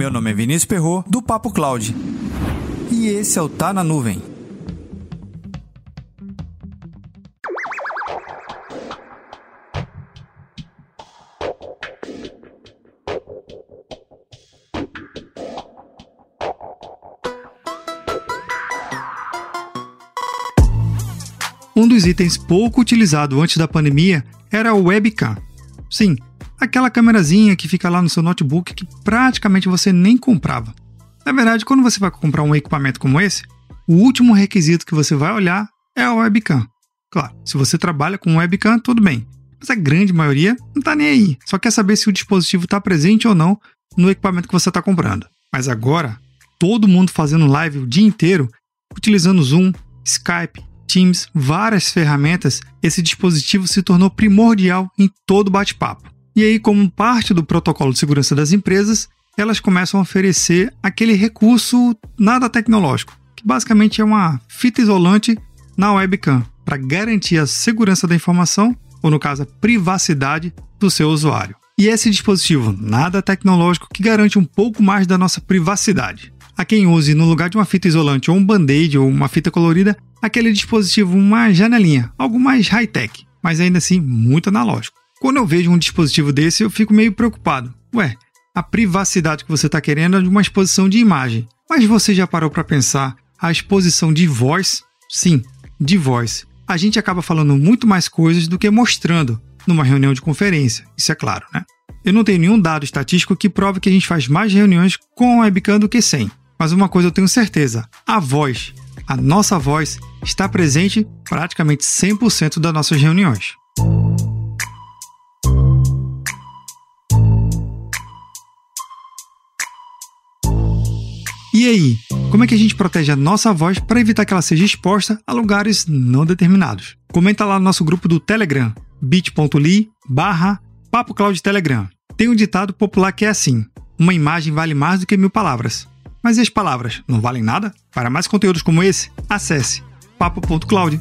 Meu nome é Vinícius Perro do Papo Cloud. E esse é o Tá na Nuvem. Um dos itens pouco utilizado antes da pandemia era o webcam. Sim, aquela câmerazinha que fica lá no seu notebook que praticamente você nem comprava. Na verdade, quando você vai comprar um equipamento como esse, o último requisito que você vai olhar é a webcam. Claro, se você trabalha com webcam, tudo bem. Mas a grande maioria não está nem aí. Só quer saber se o dispositivo está presente ou não no equipamento que você está comprando. Mas agora, todo mundo fazendo live o dia inteiro, utilizando Zoom, Skype, Teams, várias ferramentas, esse dispositivo se tornou primordial em todo bate-papo. E aí, como parte do protocolo de segurança das empresas, elas começam a oferecer aquele recurso nada tecnológico, que basicamente é uma fita isolante na webcam, para garantir a segurança da informação, ou no caso, a privacidade do seu usuário. E esse dispositivo nada tecnológico que garante um pouco mais da nossa privacidade. A quem use no lugar de uma fita isolante ou um band-aid ou uma fita colorida, aquele dispositivo, uma janelinha, algo mais high-tech, mas ainda assim muito analógico. Quando eu vejo um dispositivo desse, eu fico meio preocupado. Ué, a privacidade que você está querendo é de uma exposição de imagem. Mas você já parou para pensar a exposição de voz? Sim, de voz. A gente acaba falando muito mais coisas do que mostrando numa reunião de conferência, isso é claro, né? Eu não tenho nenhum dado estatístico que prove que a gente faz mais reuniões com webcam do que sem. Mas uma coisa eu tenho certeza: a voz, a nossa voz, está presente praticamente 100% das nossas reuniões. E aí, como é que a gente protege a nossa voz para evitar que ela seja exposta a lugares não determinados? Comenta lá no nosso grupo do Telegram, bit.ly barra Telegram. Tem um ditado popular que é assim: uma imagem vale mais do que mil palavras. Mas e as palavras não valem nada? Para mais conteúdos como esse, acesse papo.cloud.